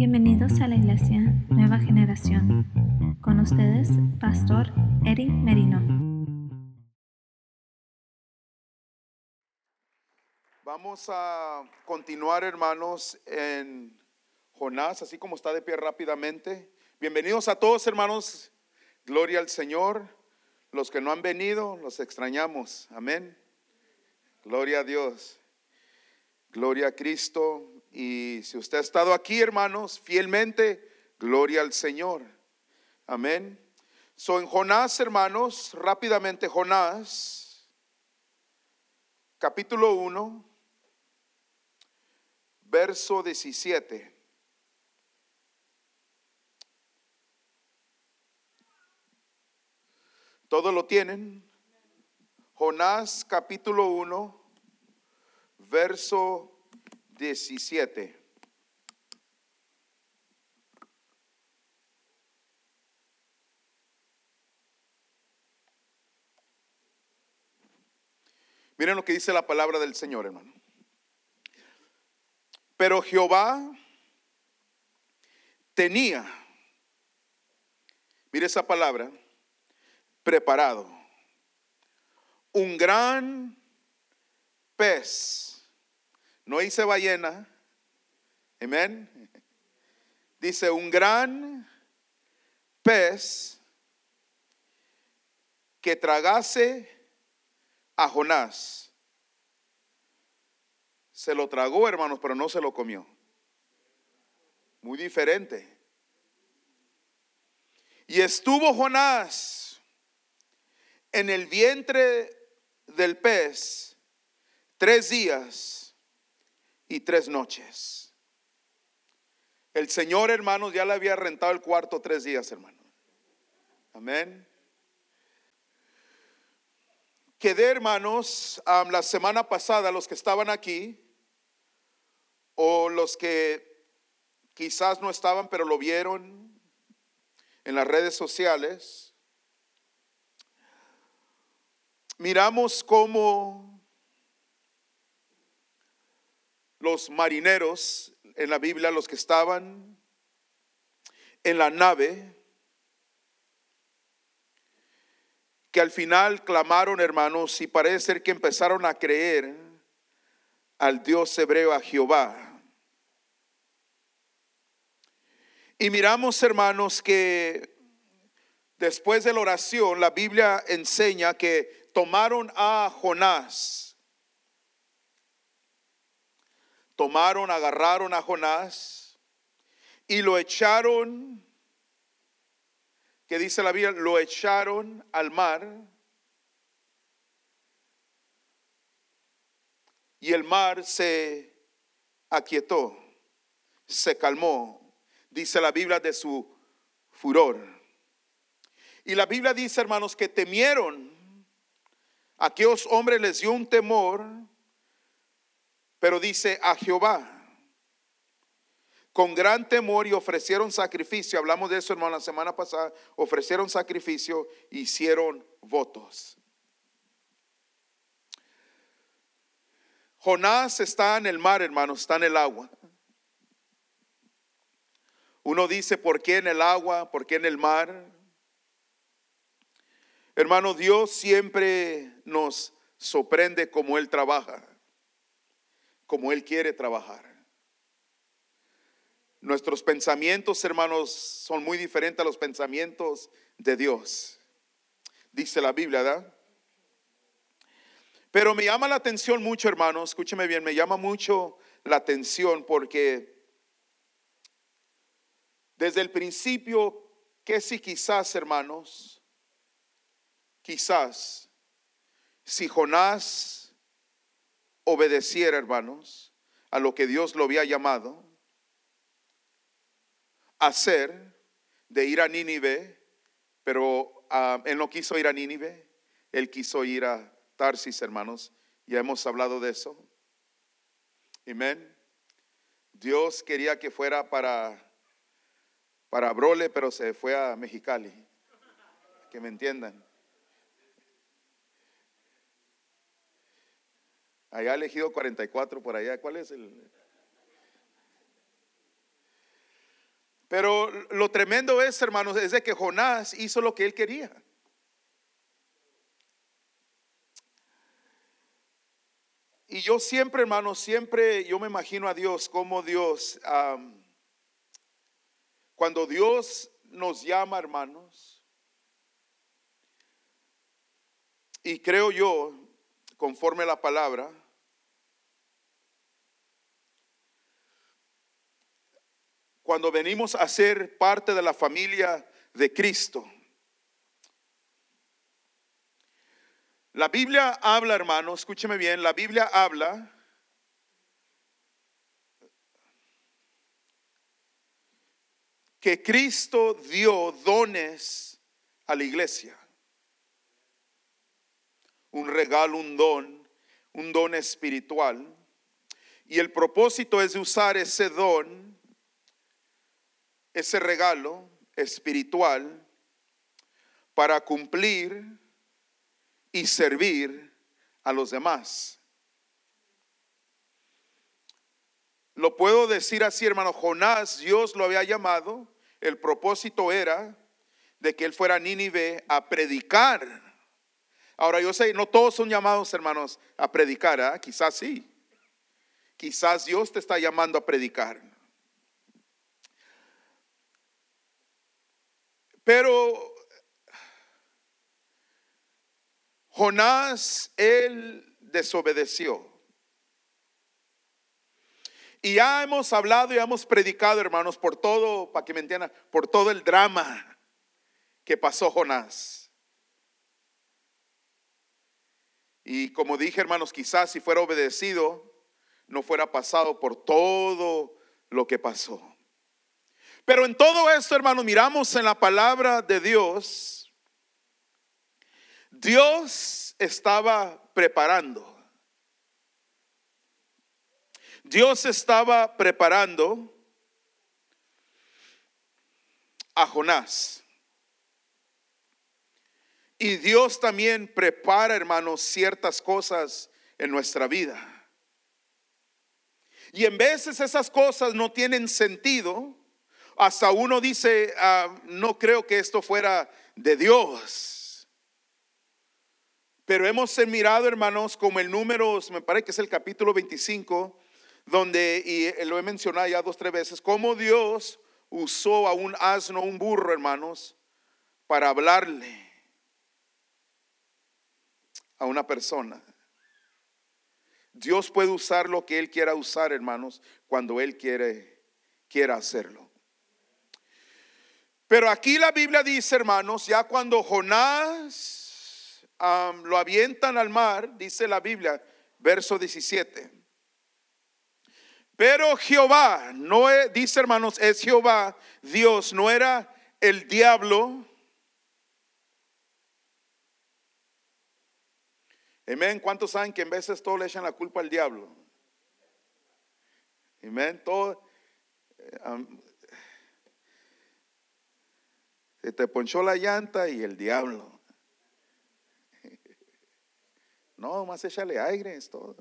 Bienvenidos a la Iglesia Nueva Generación. Con ustedes, Pastor Eric Merino. Vamos a continuar, hermanos, en Jonás, así como está de pie rápidamente. Bienvenidos a todos, hermanos. Gloria al Señor. Los que no han venido, los extrañamos. Amén. Gloria a Dios. Gloria a Cristo. Y si usted ha estado aquí, hermanos, fielmente, gloria al Señor. Amén. So en Jonás, hermanos, rápidamente Jonás, capítulo 1, verso 17. ¿Todos lo tienen? Jonás capítulo 1, verso 17. Miren lo que dice la palabra del Señor, hermano. Pero Jehová tenía, mire esa palabra, preparado un gran pez no dice ballena. Amén. Dice un gran pez que tragase a Jonás. Se lo tragó, hermanos, pero no se lo comió. Muy diferente. Y estuvo Jonás en el vientre del pez tres días y tres noches. El Señor, hermanos, ya le había rentado el cuarto tres días, hermano. Amén. Quedé, hermanos, la semana pasada, los que estaban aquí, o los que quizás no estaban, pero lo vieron en las redes sociales, miramos cómo los marineros en la Biblia, los que estaban en la nave, que al final clamaron, hermanos, y parece ser que empezaron a creer al Dios hebreo, a Jehová. Y miramos, hermanos, que después de la oración, la Biblia enseña que tomaron a Jonás tomaron, agarraron a Jonás y lo echaron, que dice la Biblia, lo echaron al mar. Y el mar se aquietó, se calmó, dice la Biblia de su furor. Y la Biblia dice, hermanos, que temieron. Aquellos hombres les dio un temor pero dice a Jehová. Con gran temor y ofrecieron sacrificio. Hablamos de eso, hermano, la semana pasada. Ofrecieron sacrificio, hicieron votos. Jonás está en el mar, hermano, está en el agua. Uno dice, ¿por qué en el agua? ¿Por qué en el mar? Hermano, Dios siempre nos sorprende como Él trabaja como Él quiere trabajar. Nuestros pensamientos, hermanos, son muy diferentes a los pensamientos de Dios. Dice la Biblia, ¿verdad? Pero me llama la atención mucho, hermanos, escúcheme bien, me llama mucho la atención porque desde el principio, que si quizás, hermanos, quizás, si Jonás obedeciera, hermanos, a lo que Dios lo había llamado, hacer de ir a Nínive, pero ah, él no quiso ir a Nínive, él quiso ir a Tarsis, hermanos. Ya hemos hablado de eso. Amén. Dios quería que fuera para para Brole, pero se fue a Mexicali. Que me entiendan. Allá elegido 44 por allá. ¿Cuál es el? Pero lo tremendo es, hermanos, es de que Jonás hizo lo que él quería. Y yo siempre, hermanos, siempre yo me imagino a Dios como Dios, cuando Dios nos llama, hermanos, y creo yo, conforme a la palabra, cuando venimos a ser parte de la familia de Cristo. La Biblia habla, hermano, escúcheme bien, la Biblia habla que Cristo dio dones a la iglesia. Un regalo, un don, un don espiritual. Y el propósito es de usar ese don ese regalo espiritual para cumplir y servir a los demás. Lo puedo decir así, hermano, Jonás, Dios lo había llamado, el propósito era de que él fuera a Nínive a predicar. Ahora yo sé, no todos son llamados, hermanos, a predicar, ¿ah? quizás sí. Quizás Dios te está llamando a predicar. Pero Jonás, él desobedeció. Y ya hemos hablado y hemos predicado, hermanos, por todo, para que me entiendan, por todo el drama que pasó Jonás. Y como dije, hermanos, quizás si fuera obedecido, no fuera pasado por todo lo que pasó. Pero en todo esto, hermano, miramos en la palabra de Dios. Dios estaba preparando. Dios estaba preparando a Jonás. Y Dios también prepara, hermanos, ciertas cosas en nuestra vida. Y en veces esas cosas no tienen sentido hasta uno dice, ah, no creo que esto fuera de Dios. Pero hemos mirado, hermanos, como el número, me parece que es el capítulo 25, donde, y lo he mencionado ya dos, tres veces, cómo Dios usó a un asno, un burro, hermanos, para hablarle a una persona. Dios puede usar lo que Él quiera usar, hermanos, cuando Él quiere, quiera hacerlo. Pero aquí la Biblia dice, hermanos, ya cuando Jonás lo avientan al mar, dice la Biblia, verso 17. Pero Jehová, no es, dice hermanos, es Jehová, Dios, no era el diablo. Amén. ¿Cuántos saben que en veces todo le echan la culpa al diablo? Amén. Todo, eh, se te ponchó la llanta y el diablo. No, más échale aire, es todo.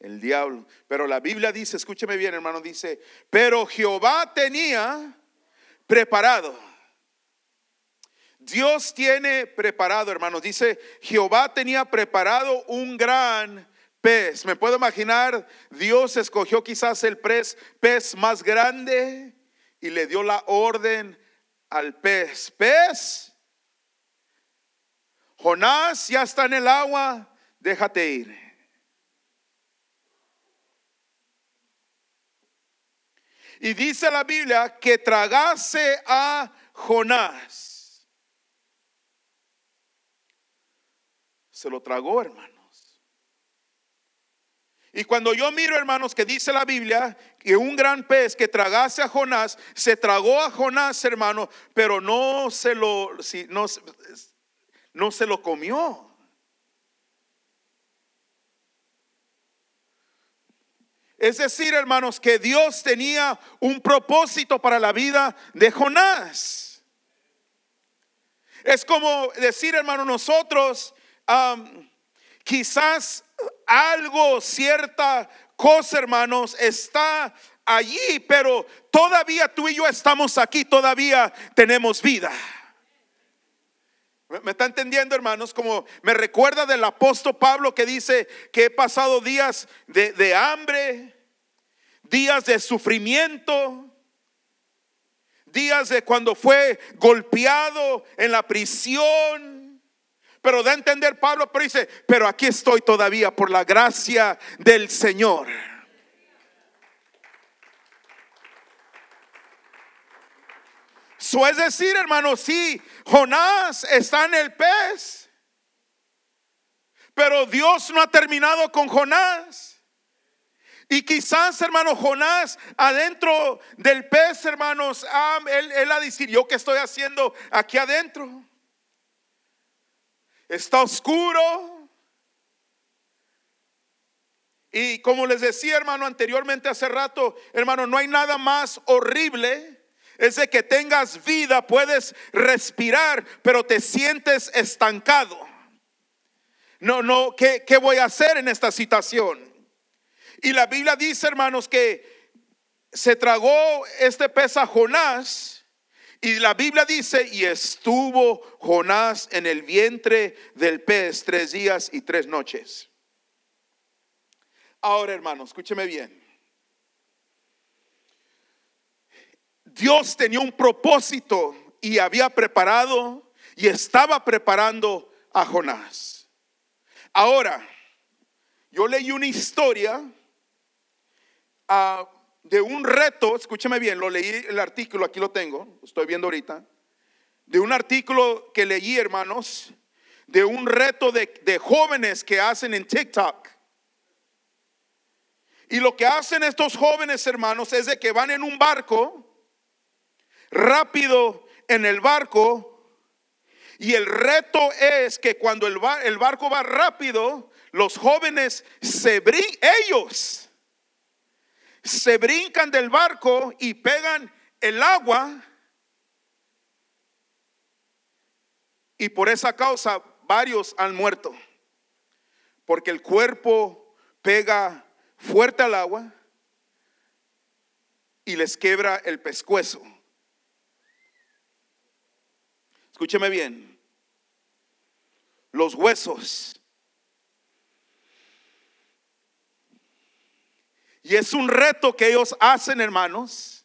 El diablo. Pero la Biblia dice, escúcheme bien, hermano, dice, pero Jehová tenía preparado. Dios tiene preparado, hermanos. Dice, Jehová tenía preparado un gran pez. Me puedo imaginar, Dios escogió quizás el pez, pez más grande y le dio la orden al pez. Pez, Jonás ya está en el agua, déjate ir. Y dice la Biblia que tragase a Jonás. Se lo tragó, hermano. Y cuando yo miro, hermanos, que dice la Biblia que un gran pez que tragase a Jonás, se tragó a Jonás, hermano, pero no se lo, no, no se lo comió. Es decir, hermanos, que Dios tenía un propósito para la vida de Jonás. Es como decir, hermano, nosotros quizás algo, cierta cosa, hermanos, está allí, pero todavía tú y yo estamos aquí, todavía tenemos vida. ¿Me está entendiendo, hermanos? Como me recuerda del apóstol Pablo que dice que he pasado días de, hambre, días de sufrimiento, días de cuando fue golpeado en la prisión. Pero da a entender Pablo, pero dice, pero aquí estoy todavía por la gracia del Señor. Eso es decir, hermano, sí, Jonás está en el pez, pero Dios no ha terminado con Jonás. Y quizás, hermano Jonás, adentro del pez, hermanos, ah, él, él a decir, ¿yo qué estoy haciendo aquí adentro? Está oscuro. Y como les decía, hermano, anteriormente hace rato, hermano, no hay nada más horrible. Es de que tengas vida, puedes respirar, pero te sientes estancado. No, no, ¿qué, qué voy a hacer en esta situación? Y la Biblia dice, hermanos, que se tragó este pez a Jonás. Y la Biblia dice, y estuvo Jonás en el vientre del pez tres días y tres noches. Ahora, hermanos, escúcheme bien. Dios tenía un propósito y había preparado y estaba preparando a Jonás. Ahora, yo leí una historia de un reto, escúcheme bien, lo leí el artículo, aquí lo tengo, estoy viendo ahorita, de un artículo que leí, hermanos, de un reto de, jóvenes que hacen en TikTok. Y lo que hacen estos jóvenes, hermanos, es de que van en un barco, rápido en el barco, y el reto es que cuando el, el barco va rápido, los jóvenes se brillan, ellos se brincan del barco y pegan el agua. Y por esa causa varios han muerto. Porque el cuerpo pega fuerte al agua y les quebra el pescuezo. Escúcheme bien. Los huesos Y es un reto que ellos hacen, hermanos.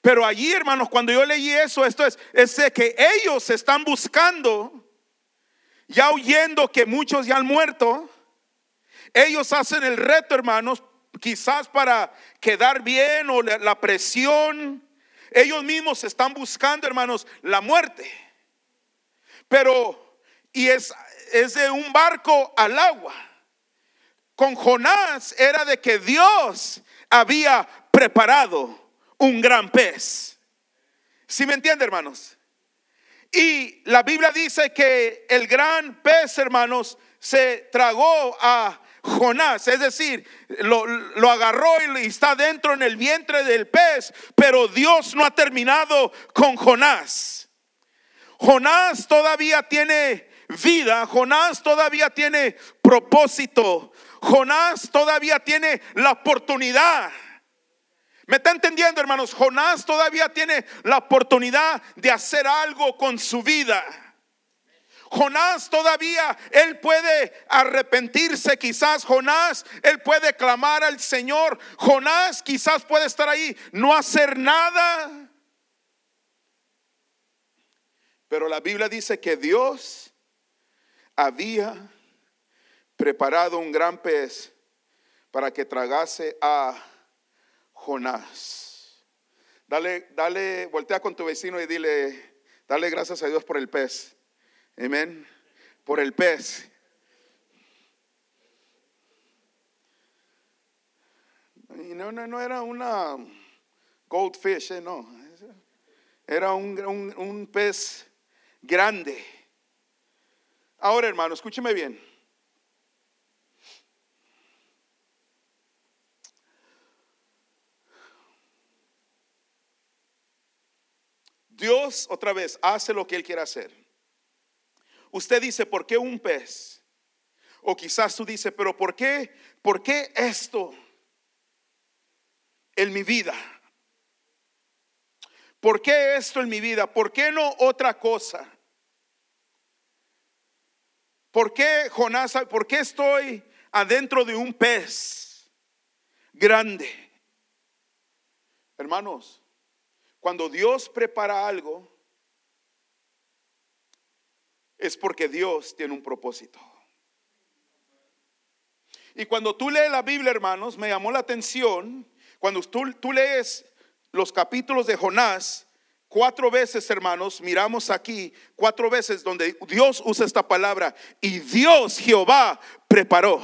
Pero allí, hermanos, cuando yo leí eso, esto es, es que ellos están buscando, ya oyendo que muchos ya han muerto. Ellos hacen el reto, hermanos, quizás para quedar bien o la presión. Ellos mismos están buscando, hermanos, la muerte. Pero, y es, es de un barco al agua con Jonás era de que Dios había preparado un gran pez. ¿Sí me entiende, hermanos? Y la Biblia dice que el gran pez, hermanos, se tragó a Jonás, es decir, lo, lo, agarró y está dentro en el vientre del pez, pero Dios no ha terminado con Jonás. Jonás todavía tiene vida, Jonás todavía tiene propósito, Jonás todavía tiene la oportunidad. ¿Me está entendiendo, hermanos? Jonás todavía tiene la oportunidad de hacer algo con su vida. Jonás todavía, él puede arrepentirse, quizás Jonás, él puede clamar al Señor. Jonás quizás puede estar ahí, no hacer nada. Pero la Biblia dice que Dios había preparado un gran pez para que tragase a Jonás. Dale, dale, voltea con tu vecino y dile, dale gracias a Dios por el pez. Amén. Por el pez. Y no, no, no era una goldfish, eh, no. Era un, un, un pez grande. Ahora, hermano, escúcheme bien. Dios otra vez hace lo que Él quiere hacer. Usted dice, ¿por qué un pez? O quizás tú dices, pero ¿por qué? ¿Por qué esto? en mi vida? ¿Por qué esto en mi vida? ¿Por qué no otra cosa? ¿Por qué Jonás? ¿Por qué estoy adentro de un pez grande? Hermanos, cuando Dios prepara algo, es porque Dios tiene un propósito. Y cuando tú lees la Biblia, hermanos, me llamó la atención, cuando tú, tú lees los capítulos de Jonás, cuatro veces, hermanos, miramos aquí, cuatro veces donde Dios usa esta palabra, y Dios Jehová preparó.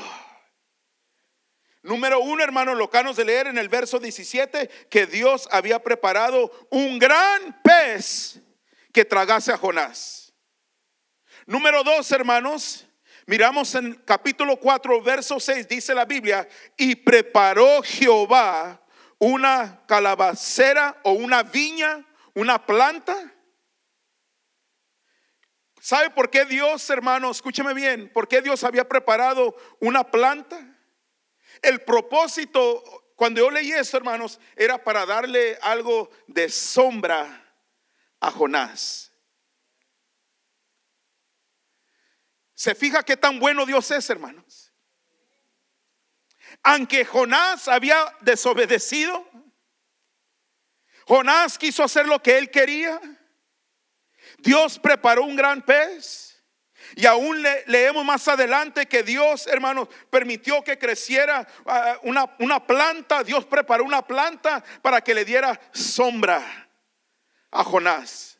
Número uno, hermanos, lo canos de leer en el verso 17, que Dios había preparado un gran pez que tragase a Jonás. Número dos, hermanos, miramos en capítulo 4, verso 6, dice la Biblia, y preparó Jehová una calabacera o una viña, una planta. ¿Sabe por qué Dios, hermano, escúcheme bien, por qué Dios había preparado una planta? El propósito, cuando yo leí esto, hermanos, era para darle algo de sombra a Jonás. ¿Se fija qué tan bueno Dios es, hermanos? Aunque Jonás había desobedecido, Jonás quiso hacer lo que él quería. Dios preparó un gran pez. Y aún leemos más adelante que Dios, hermanos, permitió que creciera ah, una, una planta. Dios preparó una planta para que le diera sombra a Jonás.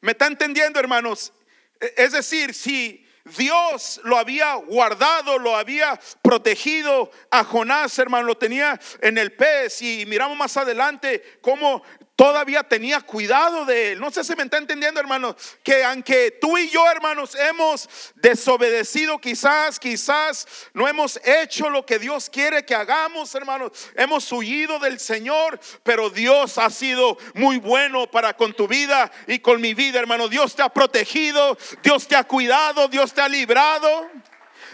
¿Me está entendiendo, hermanos? E, es decir, si Dios lo había guardado, lo había protegido a Jonás, hermano, lo tenía en el pez. Y miramos más adelante cómo todavía tenía cuidado de él. No sé si me está entendiendo, hermanos, que aunque tú y yo, hermanos, hemos desobedecido, quizás, quizás no hemos hecho lo que Dios quiere que hagamos, hermanos, hemos huido del Señor, pero Dios ha sido muy bueno para con tu vida y con mi vida, hermano. Dios te ha protegido, Dios te ha cuidado, Dios te ha librado,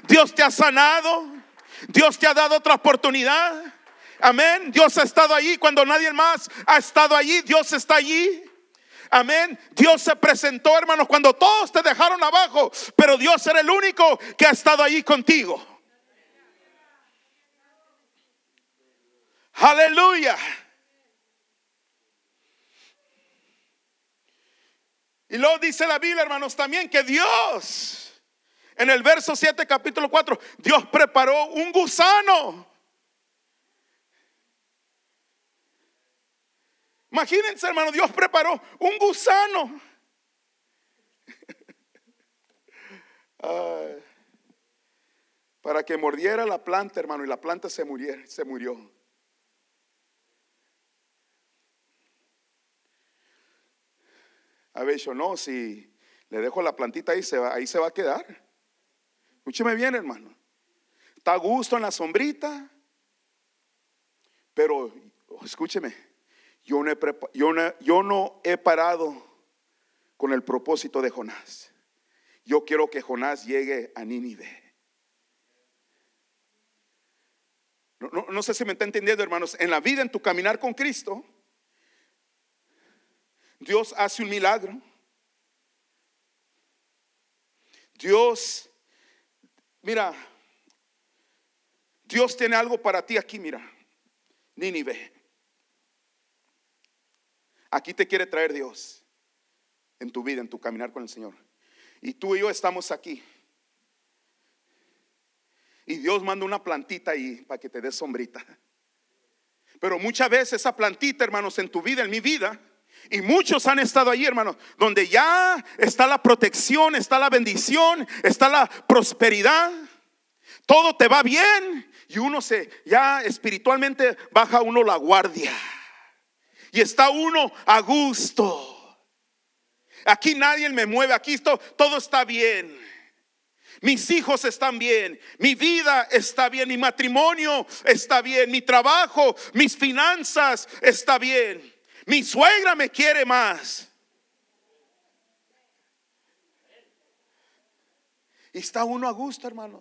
Dios te ha sanado, Dios te ha dado otra oportunidad. Amén. Dios ha estado allí cuando nadie más ha estado allí. Dios está allí. Amén. Dios se presentó, hermanos, cuando todos te dejaron abajo, pero Dios era el único que ha estado allí contigo. Aleluya. Y luego dice la Biblia, hermanos, también que Dios, en el verso 7, capítulo 4, Dios preparó un gusano Imagínense, hermano, Dios preparó un gusano. para que mordiera la planta, hermano, y la planta se, muriera, se murió. A ver, yo no, si le dejo la plantita ahí, se va, ahí se va a quedar. Escúcheme bien, hermano. Está a gusto en la sombrita, pero escúcheme, yo no, he parado con el propósito de Jonás. Yo quiero que Jonás llegue a Nínive. No, no, sé si me está entendiendo, hermanos. En la vida, en tu caminar con Cristo, Dios hace un milagro. Dios, mira, Dios tiene algo para ti aquí, mira. Nínive. Aquí te quiere traer Dios en tu vida, en tu caminar con el Señor. Y tú y yo estamos aquí. Y Dios manda una plantita ahí para que te dé sombrita. Pero muchas veces esa plantita, hermanos, en tu vida, en mi vida, y muchos han estado ahí, hermanos, donde ya está la protección, está la bendición, está la prosperidad. Todo te va bien y uno se ya espiritualmente baja uno la guardia y está uno a gusto. Aquí nadie me mueve, aquí todo está bien. Mis hijos están bien, mi vida está bien, mi matrimonio está bien, mi trabajo, mis finanzas está bien. Mi suegra me quiere más. Y está uno a gusto, hermanos.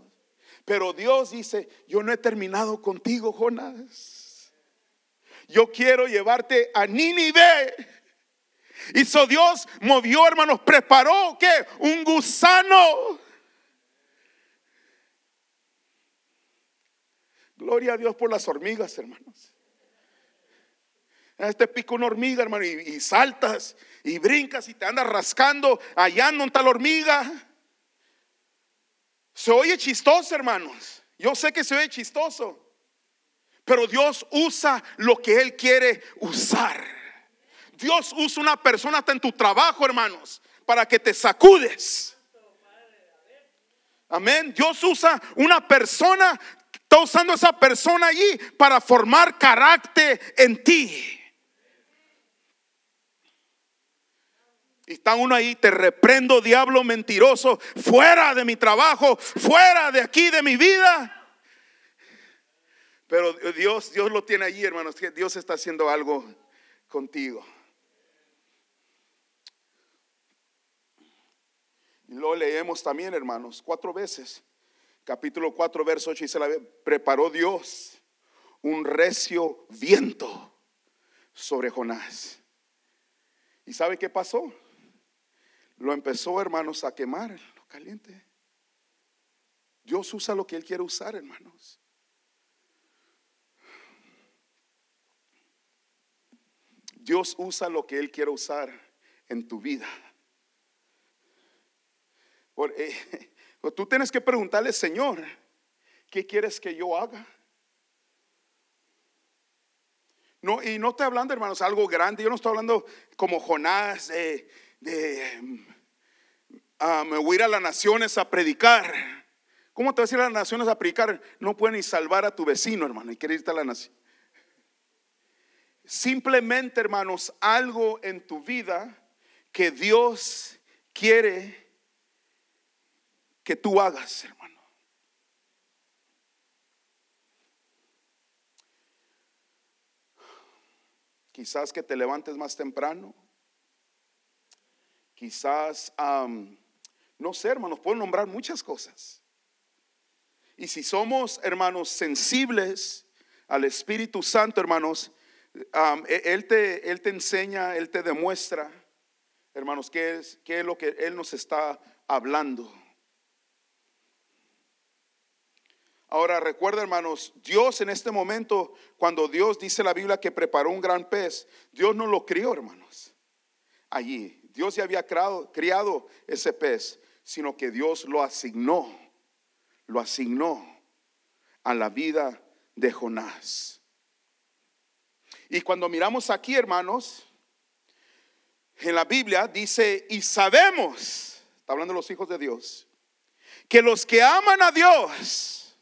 Pero Dios dice, yo no he terminado contigo, Jonás. Yo quiero llevarte a Nínive. Hizo Dios, movió, hermanos, preparó, ¿qué? Un gusano. Gloria a Dios por las hormigas, hermanos. Este pico una hormiga, hermano, y, saltas y brincas y te andas rascando allá no está la hormiga. Se oye chistoso, hermanos. Yo sé que se oye chistoso. Pero Dios usa lo que Él quiere usar. Dios usa una persona hasta en tu trabajo, hermanos, para que te sacudes. Amén. Dios usa una persona, está usando esa persona allí para formar carácter en ti. Y está uno ahí, te reprendo, diablo mentiroso, fuera de mi trabajo, fuera de aquí, de mi vida. Pero Dios, Dios lo tiene allí, hermanos, Dios está haciendo algo contigo. Lo leemos también, hermanos, cuatro veces. Capítulo 4, verso 8, dice la preparó Dios un recio viento sobre Jonás. ¿Y sabe qué pasó? lo empezó, hermanos, a quemar, lo caliente. Dios usa lo que Él quiere usar, hermanos. Dios usa lo que Él quiere usar en tu vida. Eh, tú tienes que preguntarle, Señor, ¿qué quieres que yo haga? No, y no estoy hablando, hermanos, algo grande. Yo no estoy hablando como Jonás, de Ah, me voy a ir a las naciones a predicar. ¿Cómo te vas a ir a las naciones a predicar? No puedes ni salvar a tu vecino, hermano, y quieres irte a la nación. Simplemente, hermanos, algo en tu vida que Dios quiere que tú hagas, hermano. Quizás que te levantes más temprano Quizás, no sé, hermanos, puedo nombrar muchas cosas. Y si somos, hermanos, sensibles al Espíritu Santo, hermanos, e, él, te, él te enseña, Él te demuestra, hermanos, qué es, qué es lo que Él nos está hablando. Ahora recuerda, hermanos, Dios en este momento, cuando Dios dice la Biblia que preparó un gran pez, Dios no lo crió, hermanos, allí. Dios ya había criado, ese pez, sino que Dios lo asignó, lo asignó a la vida de Jonás. Y cuando miramos aquí, hermanos, en la Biblia dice, y sabemos, está hablando de los hijos de Dios, que los que aman a Dios,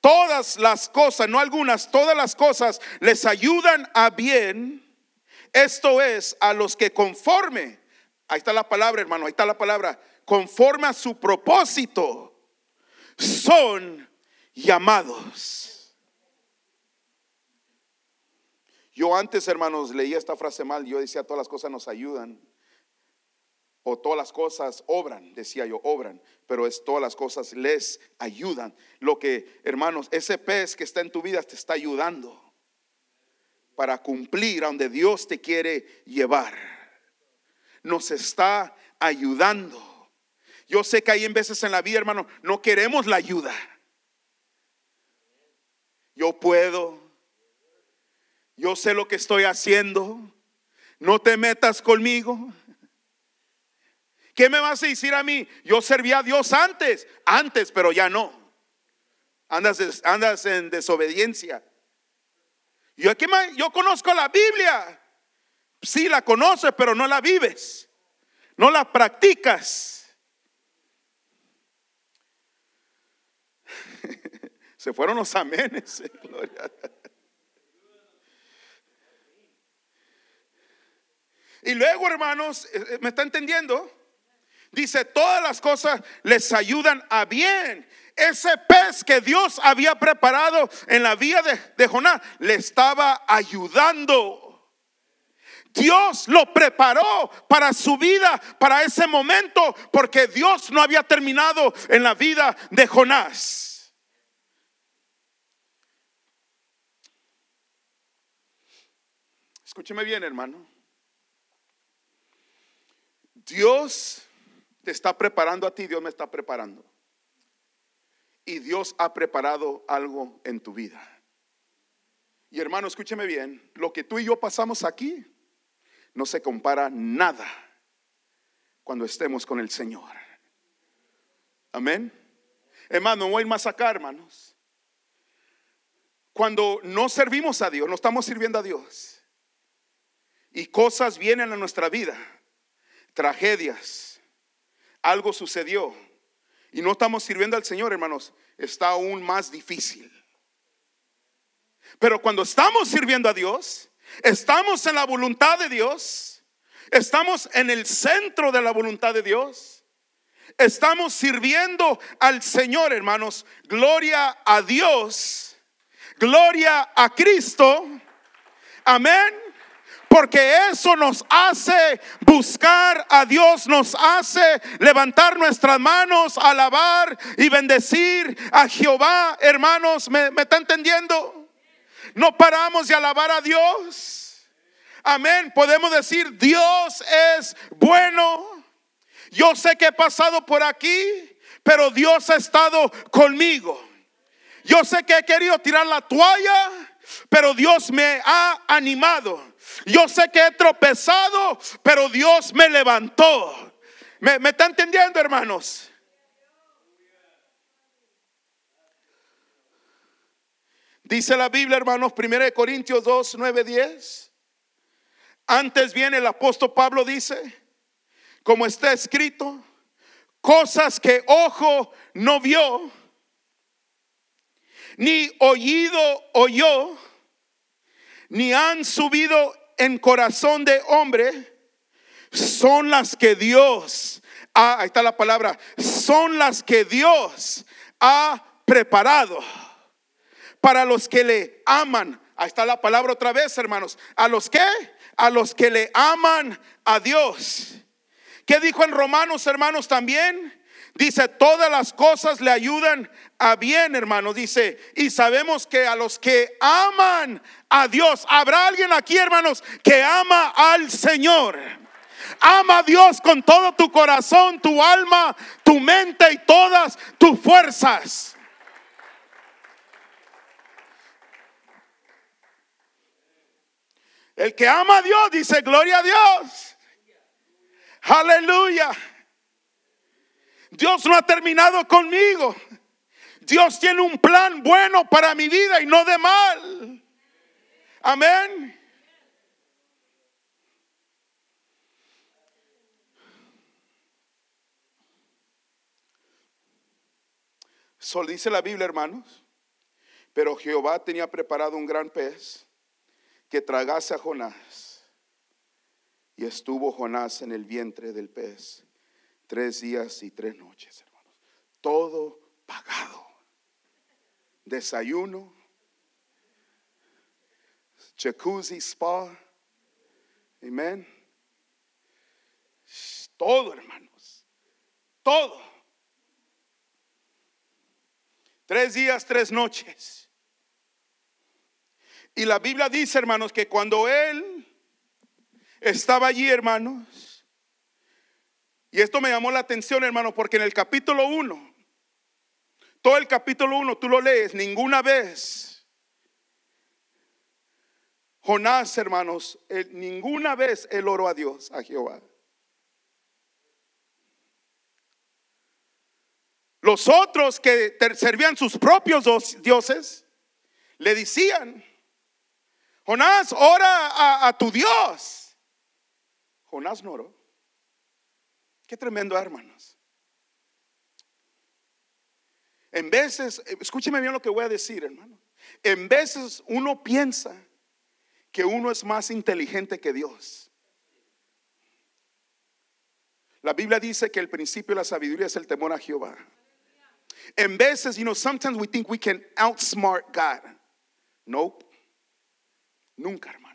todas las cosas, no algunas, todas las cosas les ayudan a bien. Esto es a los que conforme, ahí está la palabra hermano, ahí está la palabra, conforme a su propósito, son llamados. Yo antes, hermanos, leía esta frase mal, yo decía todas las cosas nos ayudan, o todas las cosas obran, decía yo, obran, pero es todas las cosas les ayudan. Lo que, hermanos, ese pez que está en tu vida te está ayudando para cumplir a donde Dios te quiere llevar. Nos está ayudando. Yo sé que hay en veces en la vida, hermano, no queremos la ayuda. Yo puedo. Yo sé lo que estoy haciendo. No te metas conmigo. ¿Qué me vas a decir a mí? Yo servía a Dios antes, antes, pero ya no. Andas, andas en desobediencia. Yo, conozco la Biblia. Sí la conoces, pero no la vives. No la practicas. Se fueron los amenes. Y luego, hermanos, eh, eh, ¿me está entendiendo? Dice, todas las cosas les ayudan a bien ese pez que Dios había preparado en la vida de, Jonás le estaba ayudando. Dios lo preparó para su vida, para ese momento, porque Dios no había terminado en la vida de Jonás. Escúcheme bien, hermano. Dios te está preparando a ti, Dios me está preparando. Y Dios ha preparado algo en tu vida. Y hermano, escúcheme bien, lo que tú y yo pasamos aquí no se compara nada cuando estemos con el Señor. Amén. Hermano, voy más acá, hermanos. Cuando no servimos a Dios, no estamos sirviendo a Dios. Y cosas vienen a nuestra vida, tragedias, algo sucedió. Y no estamos sirviendo al Señor, hermanos, está aún más difícil. Pero cuando estamos sirviendo a Dios, estamos en la voluntad de Dios, estamos en el centro de la voluntad de Dios, estamos sirviendo al Señor, hermanos. Gloria a Dios, gloria a Cristo. Amén. Porque eso nos hace buscar a Dios, nos hace levantar nuestras manos, alabar y bendecir a Jehová. Hermanos, ¿me, está entendiendo? No paramos de alabar a Dios. Amén. Podemos decir, Dios es bueno. Yo sé que he pasado por aquí, pero Dios ha estado conmigo. Yo sé que he querido tirar la toalla, pero Dios me ha animado. Yo sé que he tropezado, pero Dios me levantó. ¿Me, me está entendiendo, hermanos? Dice la Biblia, hermanos, 1 Corintios 2, 9, 10. Antes viene el apóstol Pablo dice, como está escrito, cosas que ojo no vio, ni oído oyó, ni han subido en corazón de hombre, son las que Dios, ha, ahí está la palabra, son las que Dios ha preparado para los que le aman. Ahí está la palabra otra vez, hermanos. ¿A los que? A los que le aman a Dios. ¿Qué dijo en Romanos, hermanos, también? Dice, todas las cosas le ayudan a bien, hermanos. Dice, y sabemos que a los que aman a Dios, habrá alguien aquí, hermanos, que ama al Señor. Ama a Dios con todo tu corazón, tu alma, tu mente y todas tus fuerzas. El que ama a Dios dice, gloria a Dios. Aleluya. Dios no ha terminado conmigo. Dios tiene un plan bueno para mi vida y no de mal. Amén. Sol dice la Biblia, hermanos. Pero Jehová tenía preparado un gran pez que tragase a Jonás. Y estuvo Jonás en el vientre del pez tres días y tres noches, hermanos. Todo pagado. Desayuno, jacuzzi, spa. Amén. Todo, hermanos. Todo. Tres días, tres noches. Y la Biblia dice, hermanos, que cuando él estaba allí, hermanos, y esto me llamó la atención, hermanos, porque en el capítulo 1, todo el capítulo 1, tú lo lees, ninguna vez, Jonás, hermanos, ninguna vez él oró a Dios, a Jehová. Los otros que servían sus propios dioses, le decían, Jonás, ora a, tu Dios. Jonás no oró. Qué tremendo, hermanos. En veces, escúcheme bien lo que voy a decir, hermano. En veces uno piensa que uno es más inteligente que Dios. La Biblia dice que el principio de la sabiduría es el temor a Jehová. En veces, you know, sometimes we think we can outsmart God. Nope. Nunca, hermanos.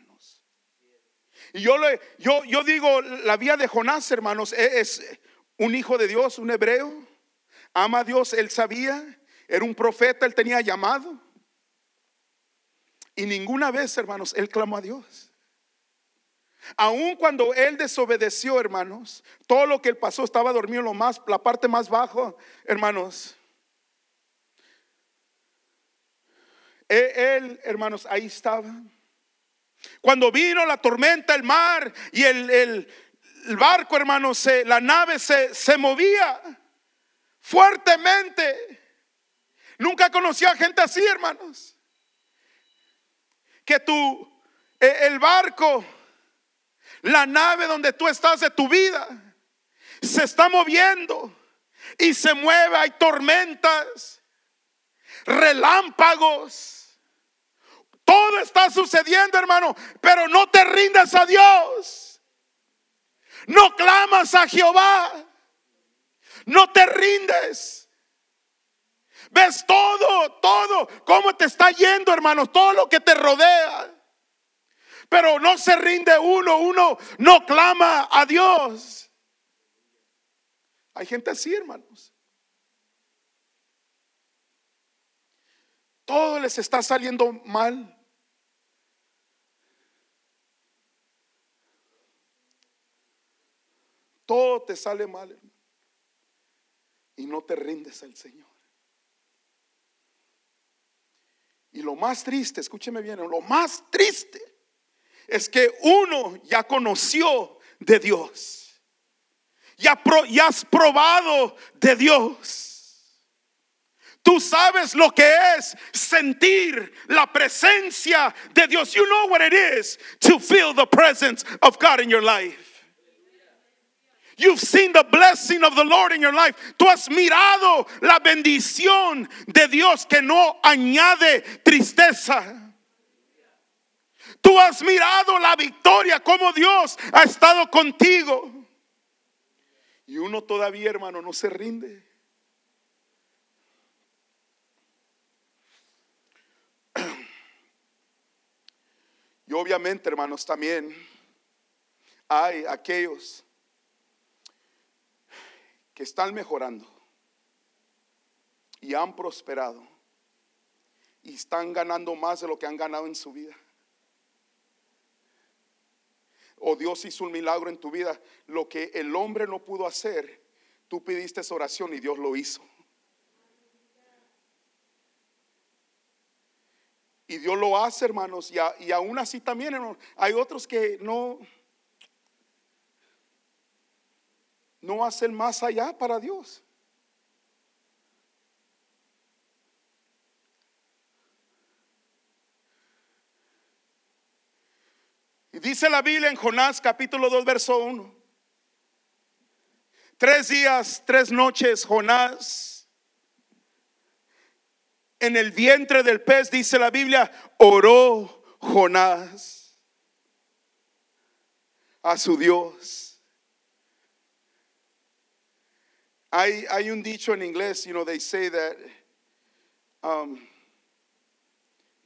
Y yo, le, yo, yo digo, la vida de Jonás, hermanos, e, es, un hijo de Dios, un hebreo. Ama a Dios, él sabía. Era un profeta, él tenía llamado. Y ninguna vez, hermanos, él clamó a Dios. Aun cuando él desobedeció, hermanos, todo lo que él pasó estaba dormido en lo más, la parte más bajo, hermanos. E- Él, hermanos, ahí estaba. Cuando vino la tormenta, el mar y el, el- barco, hermanos, se- la nave se, se movía fuertemente. Nunca conocí a gente así, hermanos. Que tú, eh, el barco, la nave donde tú estás de tu vida, se está moviendo y se mueve. Hay tormentas, relámpagos. Todo está sucediendo, hermano, pero no te rindas a Dios. No clamas a Jehová. No te rindes. Ves todo, todo, cómo te está yendo, hermanos, todo lo que te rodea. Pero no se rinde uno, uno no clama a Dios. Hay gente así, hermanos. Todo les está saliendo mal. Todo te sale mal. Y no te rindes al Señor. Y lo más triste, escúcheme bien, lo más triste es que uno ya conoció de Dios. Ya, pro- ya has probado de Dios. Tú sabes lo que es sentir la presencia de Dios. You know what it is to feel the presence of God in your life. You've seen the blessing of the Lord in your life. Tú has mirado la bendición de Dios que no añade tristeza. Tú has mirado la victoria, como Dios ha estado contigo. Y uno todavía, hermano, no se rinde. Y obviamente, hermanos, también hay aquellos que están mejorando y han prosperado y están ganando más de lo que han ganado en su vida. O Dios hizo un milagro en tu vida. Lo que el hombre no pudo hacer, tú pidiste esa oración y Dios lo hizo. Y Dios lo hace, hermanos. Y, y aún así también, hermanos, hay otros que no, no hacen más allá para Dios. Y dice la Biblia en Jonás capítulo 2, verso 1. Tres días, tres noches, Jonás, en el vientre del pez, dice la Biblia, oró Jonás a su Dios. Hay, un dicho en inglés, you know, they say that um,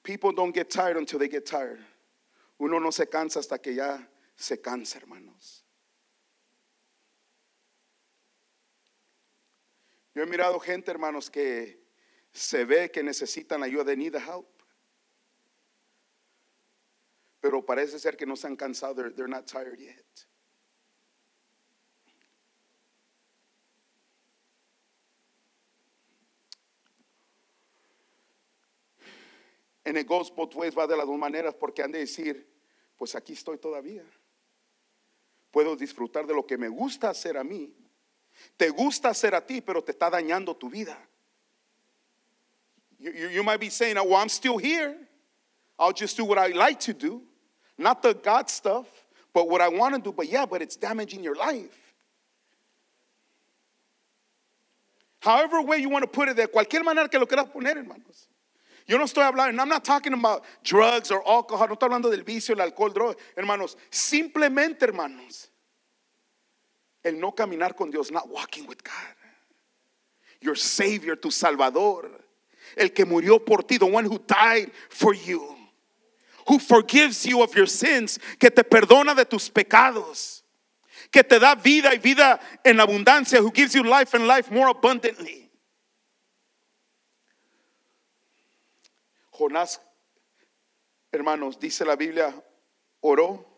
people don't get tired until they get tired. Uno no se cansa hasta que ya se cansa, hermanos. Yo he mirado gente, hermanos, que se ve que necesitan ayuda, they need help. Pero parece ser que no se han cansado, they're not tired yet. And it goes both va de las dos maneras, porque han de decir, pues aquí estoy todavía. Puedo disfrutar de lo que me gusta hacer a mí. Te gusta hacer a ti, pero te está dañando tu vida. You, might be saying, oh, well, I'm still here. I'll just do what I like to do. Not the God stuff, but what I want to do. But yeah, but it's damaging your life. However way you want to put it, de cualquier manera que lo quieras poner, hermanos. Yo no estoy hablando, and I'm not talking about drugs or alcohol, no estoy hablando del vicio, el alcohol, droga, hermanos. Simplemente, hermanos, el no caminar con Dios, not walking with God. Your Savior, tu Salvador, el que murió por ti, the one who died for you, who forgives you of your sins, que te perdona de tus pecados, que te da vida y vida en abundancia, who gives you life and life more abundantly. Jonás, hermanos, dice la Biblia, oró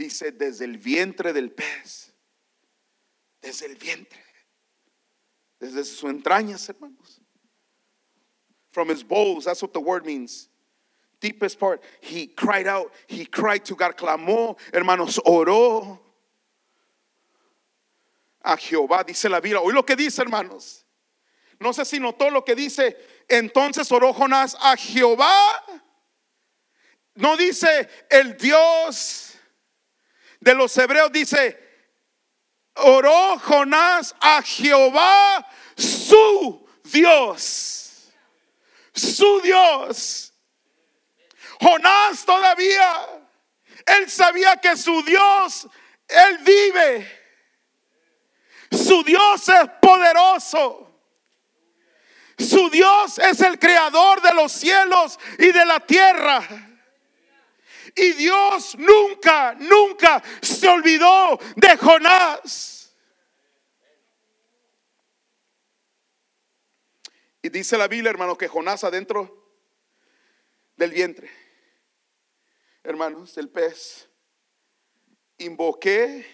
dice desde el vientre del pez. Desde el vientre. Desde sus entrañas, hermanos. From his bowels, that's what the word means. Deepest part, he cried out, he cried to God, clamó, hermanos, oró a Jehová, dice la Biblia. Hoy lo que dice, hermanos. No sé si notó lo que dice. Entonces oró Jonás a Jehová. No dice el Dios de los hebreos, dice, oró Jonás a Jehová, su Dios. Su Dios. Jonás todavía, él sabía que su Dios, él vive. Su Dios es poderoso. Su Dios es el creador de los cielos y de la tierra. Y Dios nunca, nunca se olvidó de Jonás. Y dice la Biblia, hermano, que Jonás adentro del vientre, hermanos, del pez, invoqué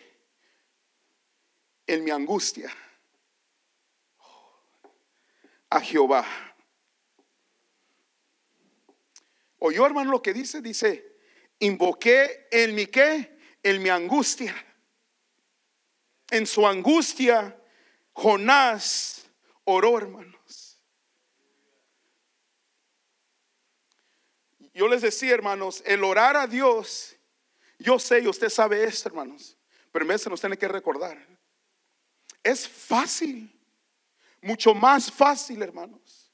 en mi angustia a Jehová. ¿Oyó hermano lo que dice? Dice, invoqué en mi qué? En mi angustia. En su angustia, Jonás oró, hermanos. Yo les decía, hermanos, el orar a Dios, yo sé y usted sabe esto, hermanos, pero de nos tiene que recordar es fácil, mucho más fácil, hermanos,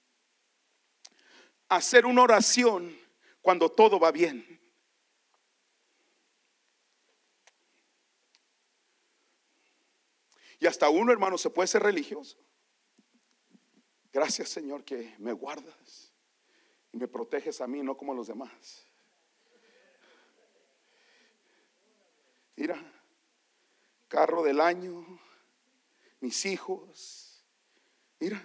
hacer una oración cuando todo va bien. Y hasta uno, hermano, se puede ser religioso. Gracias, Señor, que me guardas y me proteges a mí, no como a los demás. Mira, carro del año, mis hijos. Mira,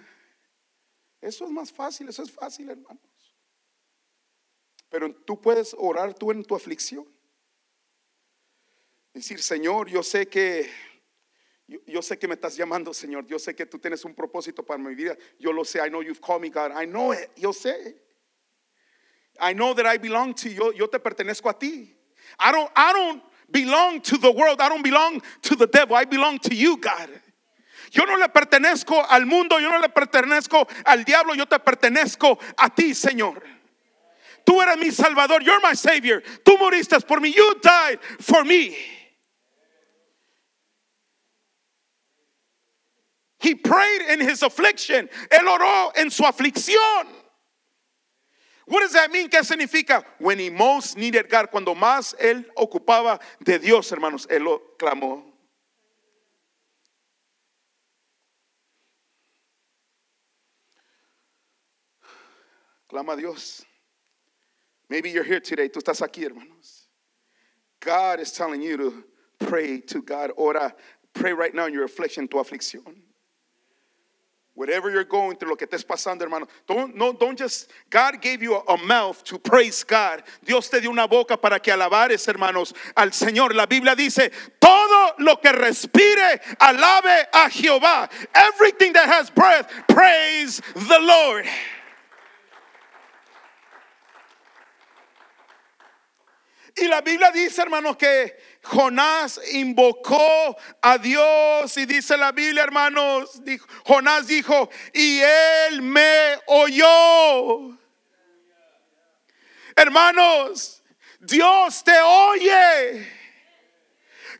eso es más fácil, eso es fácil, hermanos. Pero tú puedes orar tú en tu aflicción. Decir, Señor, yo sé que yo, sé que me estás llamando, Señor. Yo sé que tú tienes un propósito para mi vida. Yo lo sé. I know you've called me, God. I know it. Yo sé. I know that I belong to you. Yo te pertenezco a ti. I don't, I don't belong to the world. I don't belong to the devil. I belong to you, God. Yo no le pertenezco al mundo, yo no le pertenezco al diablo, yo te pertenezco a ti, Señor. Tú eres mi salvador, you're my savior. Tú moriste por mí, you died for me. He prayed in his affliction. Él oró en su aflicción. What does that mean? ¿Qué significa? When he most needed God, cuando más él ocupaba de Dios, hermanos, él lo clamó. Clama a Dios. Maybe you're here today. Tú estás aquí, hermanos. God is telling you to pray to God. Ora, pray right now in your affliction, tu aflicción. Whatever you're going through, lo que estés pasando, hermano. Don't, no, don't just, God gave you a, a, mouth to praise God. Dios te dio una boca para que alabares, hermanos, al Señor. La Biblia dice, todo lo que respire, alabe a Jehová. Everything that has breath, praise the Lord. Y la Biblia dice, hermanos, que Jonás invocó a Dios y dice la Biblia, hermanos, Jonás dijo, y él me oyó. Hermanos, Dios te oye.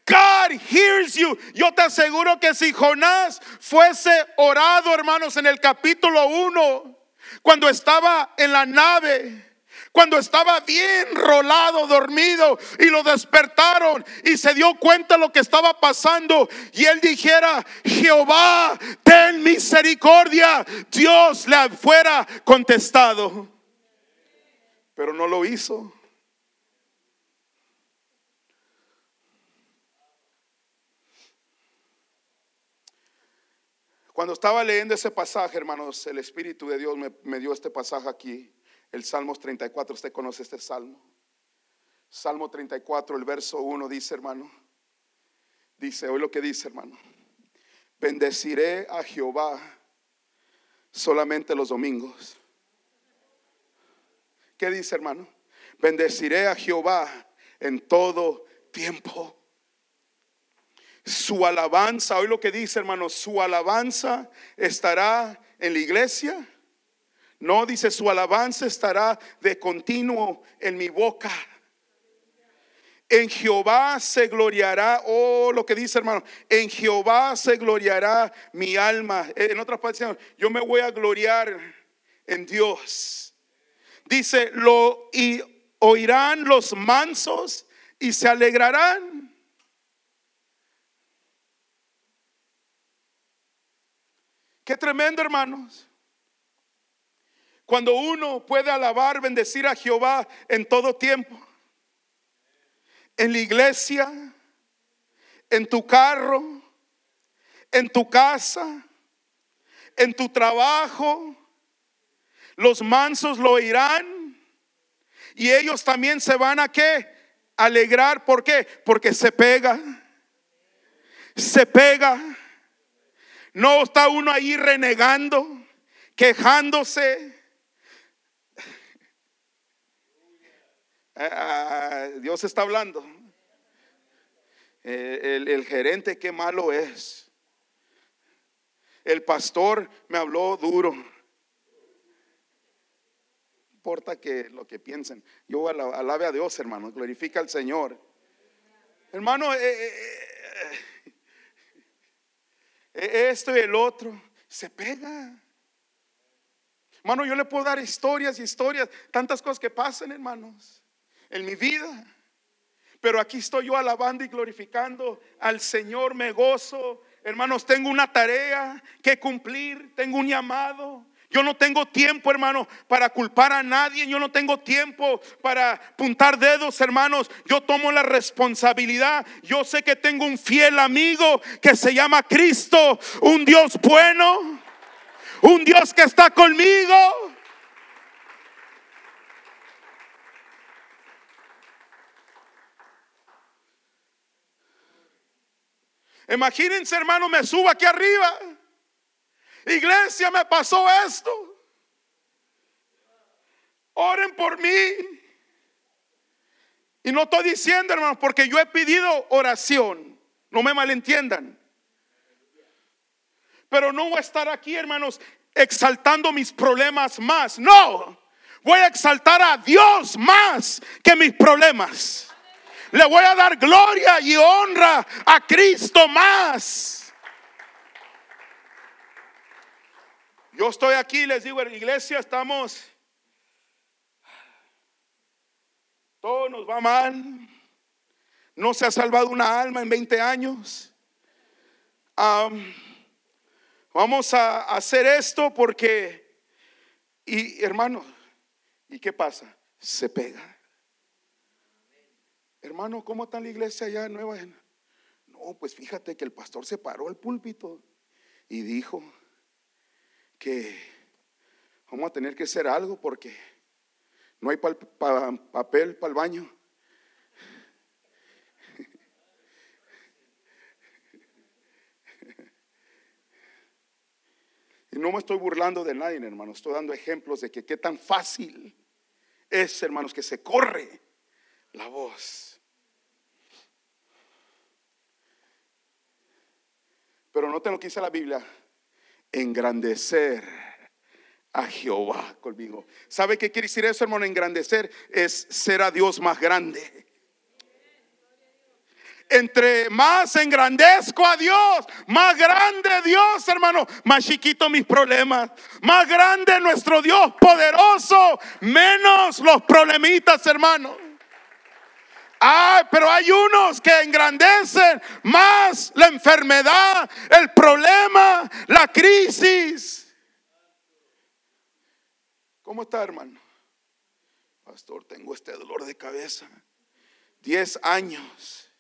God hears you. Yo te aseguro que si Jonás fuese orado, hermanos, en el capítulo 1, cuando estaba en la nave, cuando estaba bien rolado, dormido, y lo despertaron y se dio cuenta de lo que estaba pasando, y él dijera, Jehová, ten misericordia, Dios le fuera contestado. Pero no lo hizo. Cuando estaba leyendo ese pasaje, hermanos, el Espíritu de Dios me, me dio este pasaje aquí el Salmos 34, usted conoce este salmo. Salmo 34, el verso 1 dice, hermano. Dice, hoy lo que dice, hermano. Bendeciré a Jehová solamente los domingos. ¿Qué dice, hermano? Bendeciré a Jehová en todo tiempo. Su alabanza, hoy lo que dice, hermano, su alabanza estará en la iglesia. No dice, su alabanza estará de continuo en mi boca. En Jehová se gloriará, oh, lo que dice hermano, en Jehová se gloriará mi alma. En otras palabras, yo me voy a gloriar en Dios. Dice, lo y oirán los mansos y se alegrarán. Qué tremendo, hermanos. Cuando uno puede alabar, bendecir a Jehová en todo tiempo en la iglesia, en tu carro, en tu casa, en tu trabajo. Los mansos lo oirán y ellos también se van a qué? Alegrar, ¿por qué? Porque se pega. Se pega. No está uno ahí renegando, quejándose. Ah, Dios está hablando. Eh, el, gerente, qué malo es. El pastor me habló duro. No importa que lo que piensen. Yo alabe a Dios, hermano. Glorifica al Señor. Hermano, eh, eh, esto y el otro se pega. Hermano, yo le puedo dar historias y historias, tantas cosas que pasan, hermanos en mi vida. Pero aquí estoy yo alabando y glorificando al Señor, me gozo. Hermanos, tengo una tarea que cumplir, tengo un llamado. Yo no tengo tiempo, hermano, para culpar a nadie. Yo no tengo tiempo para apuntar dedos, hermanos. Yo tomo la responsabilidad. Yo sé que tengo un fiel amigo que se llama Cristo, un Dios bueno, un Dios que está conmigo. Imagínense, hermano, me subo aquí arriba. Iglesia, me pasó esto. Oren por mí. Y no estoy diciendo, hermano, porque yo he pedido oración. No me malentiendan. Pero no voy a estar aquí, hermanos, exaltando mis problemas más. No, voy a exaltar a Dios más que mis problemas. Le voy a dar gloria y honra a Cristo más. Yo estoy aquí, les digo, en la iglesia estamos, todo nos va mal. No se ha salvado una alma en 20 años. vamos a hacer esto porque, y hermano, ¿y qué pasa? Se pega. Hermano, ¿cómo está la iglesia allá nueva? No, pues fíjate que el pastor se paró al púlpito y dijo que vamos a tener que hacer algo porque no hay papel para el baño. Y no me estoy burlando de nadie, hermano. Estoy dando ejemplos de que qué tan fácil es, hermanos, que se corre la voz. Pero no lo que dice la Biblia, engrandecer a Jehová conmigo. ¿Sabe qué quiere decir eso, hermano? Engrandecer es ser a Dios más grande. Entre más engrandezco a Dios, más grande Dios, hermano, más chiquito mis problemas, más grande nuestro Dios poderoso, menos los problemitas, hermano. Ah, pero hay unos que engrandecen más la enfermedad, el problema, la crisis. ¿Cómo está, hermano? Pastor, tengo este dolor de cabeza. Diez años.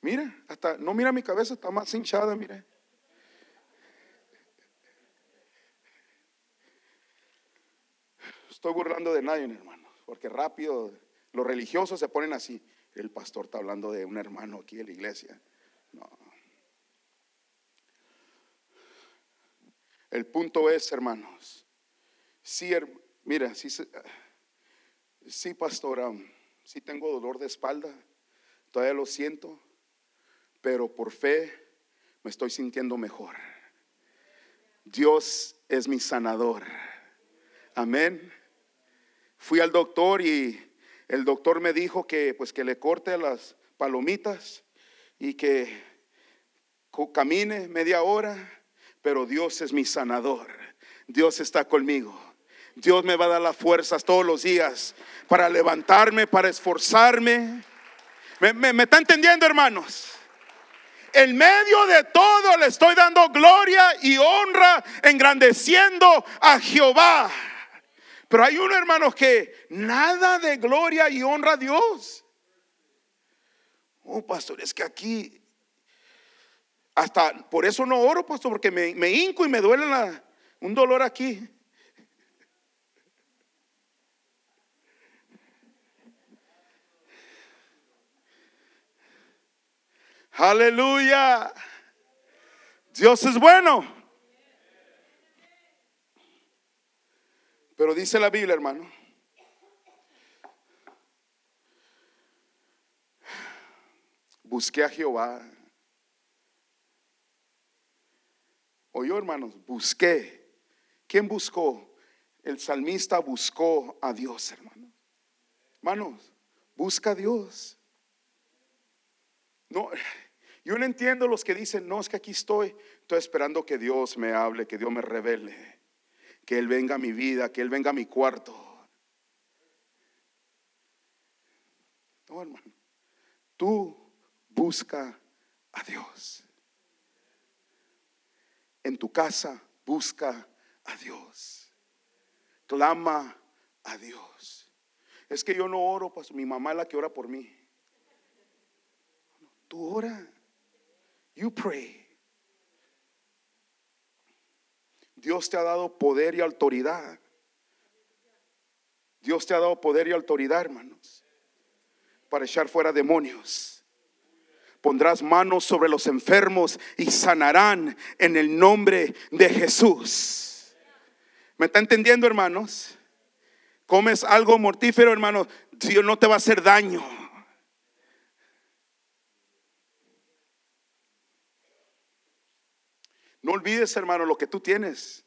Mira, hasta, no mira mi cabeza, está más hinchada, mire. Estoy burlando de nadie, hermano, porque rápido Los religiosos se ponen así. El pastor está hablando de un hermano aquí en la iglesia. No. El punto es, hermanos, sí, mira, sí, sí, pastora, sí tengo dolor de espalda, todavía lo siento, pero por fe me estoy sintiendo mejor. Dios es mi sanador. Amén. Fui al doctor y el doctor me dijo que pues que le corte las palomitas y que camine media hora, pero Dios es mi sanador. Dios está conmigo. Dios me va a dar las fuerzas todos los días para levantarme, para esforzarme. ¿Me, me está entendiendo, hermanos? en medio de todo le estoy dando gloria y honra, engrandeciendo a Jehová. Pero hay uno, hermanos, que nada de gloria y honra a Dios. Oh, pastor, es que aquí, hasta por eso no oro, pastor, porque me, me hinco y me duele un dolor aquí. Aleluya. Dios es bueno. Pero dice la Biblia, hermano. Busqué a Jehová. Oyó, hermanos, busqué. ¿Quién buscó? El salmista buscó a Dios, hermano. Hermanos, busca a Dios. No, yo no entiendo los que dicen, no, es que aquí estoy, estoy esperando que Dios me hable, que Dios me revele, que Él venga a mi vida, que Él venga a mi cuarto. No, hermano, tú busca a Dios. En tu casa, busca a Dios. Clama a Dios. Es que yo no oro, pues mi mamá es la que ora por mí. Tú ora. You pray. Dios te ha dado poder y autoridad. Dios te ha dado poder y autoridad, hermanos, para echar fuera demonios. Pondrás manos sobre los enfermos y sanarán en el nombre de Jesús. ¿Me está entendiendo, hermanos? Comes algo mortífero, hermanos, Dios no te va a hacer daño. No olvides, hermano, lo que tú tienes.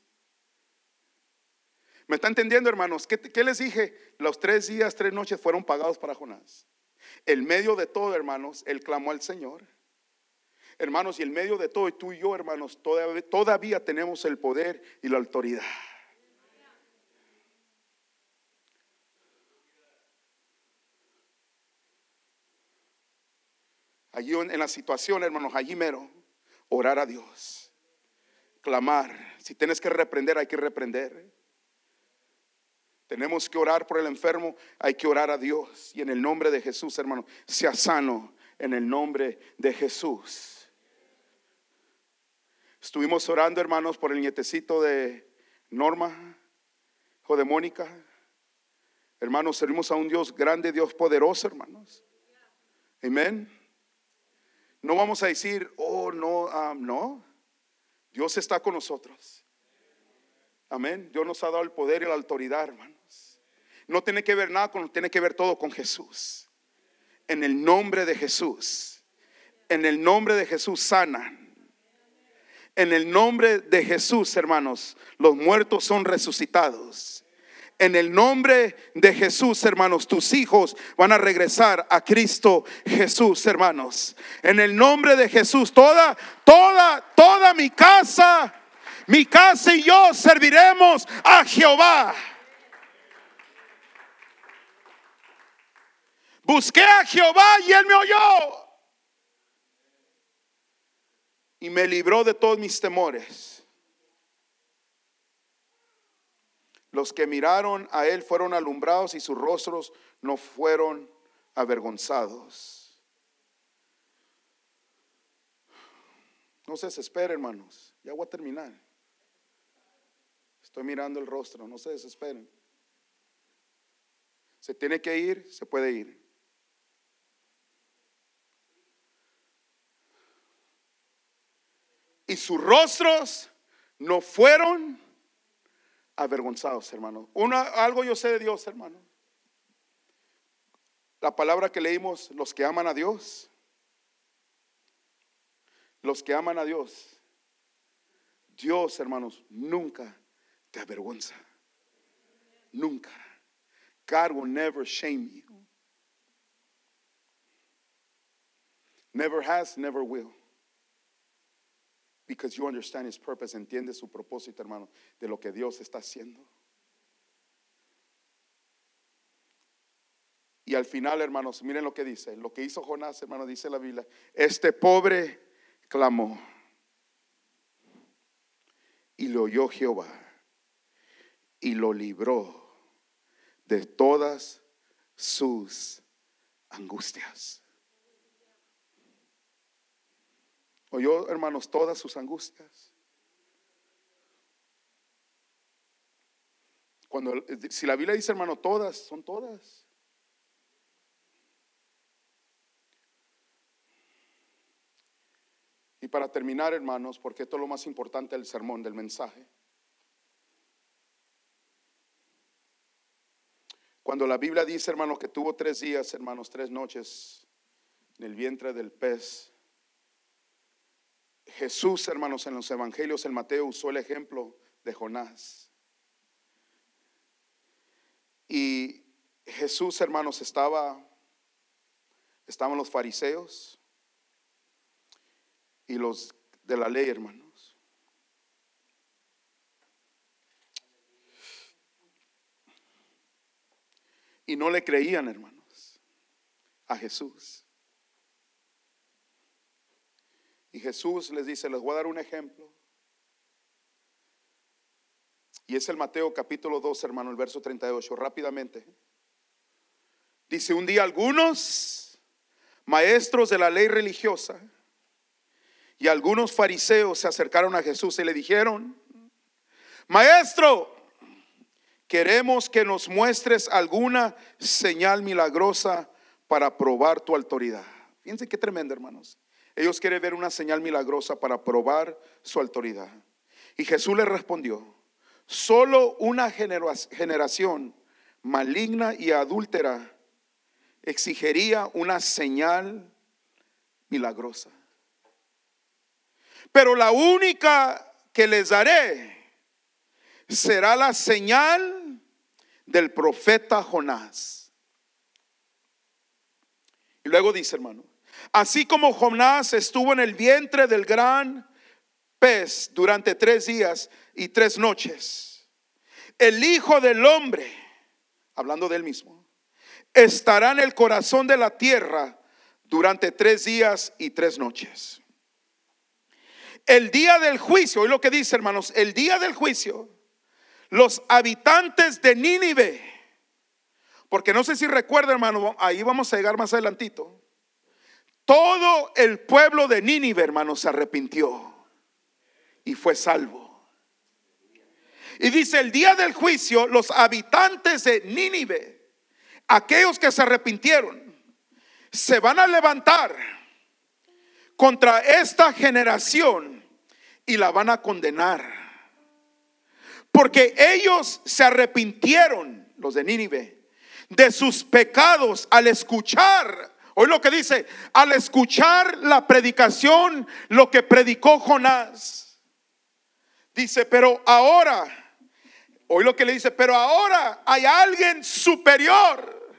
¿Me está entendiendo, hermanos? ¿Qué, les dije? Los tres días, tres noches fueron pagados para Jonás. En medio de todo, hermanos, él clamó al Señor. Hermanos, y en medio de todo, y tú y yo, hermanos, todavía, todavía tenemos el poder y la autoridad. Allí en la situación, hermanos, allí mero, orar a Dios clamar. Si tienes que reprender, hay que reprender. Tenemos que orar por el enfermo, hay que orar a Dios. Y en el nombre de Jesús, hermano, sea sano en el nombre de Jesús. Estuvimos orando, hermanos, por el nietecito de Norma, hijo de Mónica. Hermanos, servimos a un Dios grande, Dios poderoso, hermanos. Amén. No vamos a decir, oh, no, ah, no. Dios está con nosotros. Amén. Dios nos ha dado el poder y la autoridad, hermanos. No tiene que ver nada con, tiene que ver todo con Jesús. En el nombre de Jesús. En el nombre de Jesús sana. En el nombre de Jesús, hermanos, los muertos son resucitados. En el nombre de Jesús, hermanos, tus hijos van a regresar a Cristo Jesús, hermanos. En el nombre de Jesús, toda, toda, toda mi casa, mi casa y yo serviremos a Jehová. Busqué a Jehová y él me oyó. Y me libró de todos mis temores. Los que miraron a él fueron alumbrados y sus rostros no fueron avergonzados. No se desesperen, hermanos. Ya voy a terminar. Estoy mirando el rostro, no se desesperen. Se tiene que ir, se puede ir. Y sus rostros no fueron avergonzados, hermano. Una, algo yo sé de Dios, hermano. La palabra que leímos, los que aman a Dios, los que aman a Dios, Dios, hermanos, nunca te avergüenza. Nunca. God will never shame you. Never has, never will. Because you understand his purpose, entiende su propósito, hermano, de lo que Dios está haciendo. Y al final, hermanos, miren lo que dice. Lo que hizo Jonás, hermano, dice la Biblia. Este pobre clamó. Y lo oyó Jehová. Y lo libró de todas sus angustias. Oyó, hermanos, todas sus angustias. Cuando, si la Biblia dice, hermano, todas, son todas. Y para terminar, hermanos, porque esto es lo más importante del sermón, del mensaje. Cuando la Biblia dice, hermanos, que tuvo tres días, hermanos, tres noches en el vientre del pez, Jesús, hermanos, en los evangelios, en Mateo usó el ejemplo de Jonás. Y Jesús, hermanos, estaba, estaban los fariseos, y los de la ley, hermanos. Y no le creían, hermanos, a Jesús. Y Jesús les dice, les voy a dar un ejemplo. Y es el Mateo capítulo 2, hermano, el verso 38, rápidamente. Dice, un día algunos maestros de la ley religiosa y algunos fariseos se acercaron a Jesús y le dijeron, Maestro, queremos que nos muestres alguna señal milagrosa para probar tu autoridad. Fíjense qué tremendo, hermanos. Ellos quieren ver una señal milagrosa para probar su autoridad. Y Jesús les respondió, solo una generación maligna y adúltera exigiría una señal milagrosa. Pero la única que les daré será la señal del profeta Jonás. Y luego dice, hermano, así como Jonás estuvo en el vientre del gran pez durante tres días y tres noches, el Hijo del Hombre, hablando de él mismo, estará en el corazón de la tierra durante tres días y tres noches. El día del juicio, hoy lo que dice hermanos, el día del juicio, los habitantes de Nínive, porque no sé si recuerda hermano, ahí vamos a llegar más adelantito, todo el pueblo de Nínive hermano se arrepintió y fue salvo. Y dice, el día del juicio, los habitantes de Nínive, aquellos que se arrepintieron, se van a levantar contra esta generación y la van a condenar. Porque ellos se arrepintieron, los de Nínive, de sus pecados al escuchar, hoy lo que dice, al escuchar la predicación, lo que predicó Jonás. Dice, pero ahora, hoy lo que le dice, pero ahora hay alguien superior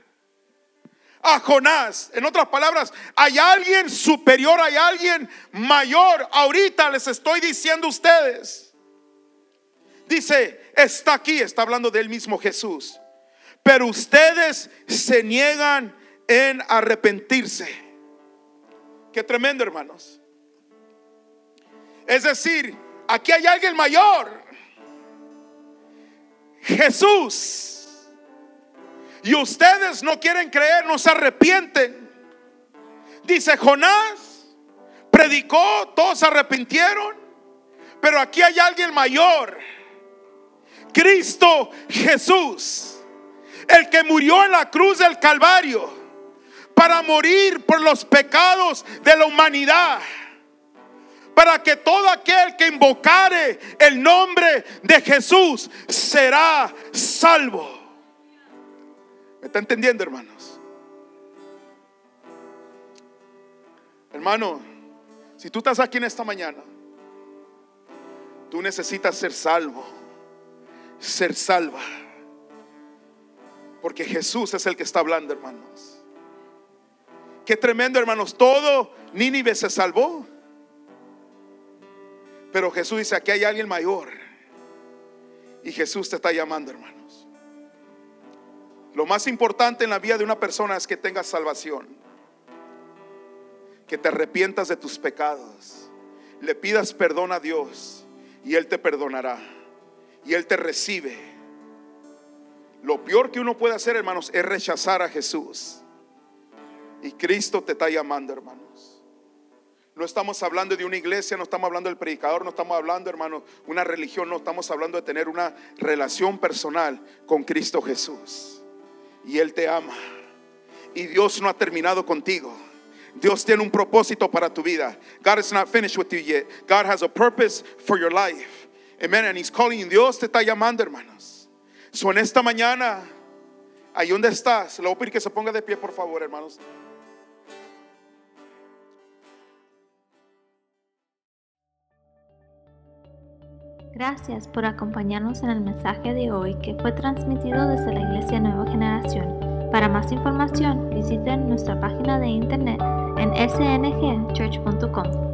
a Jonás. En otras palabras, hay alguien superior, hay alguien mayor. Ahorita les estoy diciendo a ustedes. Dice, está aquí, está hablando del mismo Jesús. Pero ustedes se niegan en arrepentirse. Qué tremendo, hermanos. Es decir, aquí hay alguien mayor. Jesús y ustedes no quieren creer, no se arrepienten. Dice Jonás, predicó, todos se arrepintieron, pero aquí hay alguien mayor. Cristo Jesús. el que murió en la cruz del Calvario para morir por los pecados de la humanidad. Para que todo aquel que invocare el nombre de Jesús será salvo. ¿Me está entendiendo, hermanos? Hermano, si tú estás aquí en esta mañana, tú necesitas ser salvo, ser salva. Porque Jesús es el que está hablando, hermanos. Qué tremendo, hermanos. Todo Nínive se salvó. Pero Jesús dice, aquí hay alguien mayor. Y Jesús te está llamando, hermanos. Lo más importante en la vida de una persona es que tengas salvación. Que te arrepientas de tus pecados. Le pidas perdón a Dios y Él te perdonará. Y Él te recibe. Lo peor que uno puede hacer, hermanos, es rechazar a Jesús. Y Cristo te está llamando, hermanos. No estamos hablando de una iglesia, no estamos hablando del predicador, no estamos hablando, hermanos, una religión, no estamos hablando de tener una relación personal con Cristo Jesús. Y Él te ama. Y Dios no ha terminado contigo. Dios tiene un propósito para tu vida. God is not finished with you yet. God has a purpose for your life. Amen. And He's calling. Dios te está llamando, hermanos. So en esta mañana, ahí donde estás, le voy a pedir que se ponga de pie, por favor, hermanos. Gracias por acompañarnos en el mensaje de hoy que fue transmitido desde la Iglesia Nueva Generación. Para más información, visiten nuestra página de internet en sngchurch.com.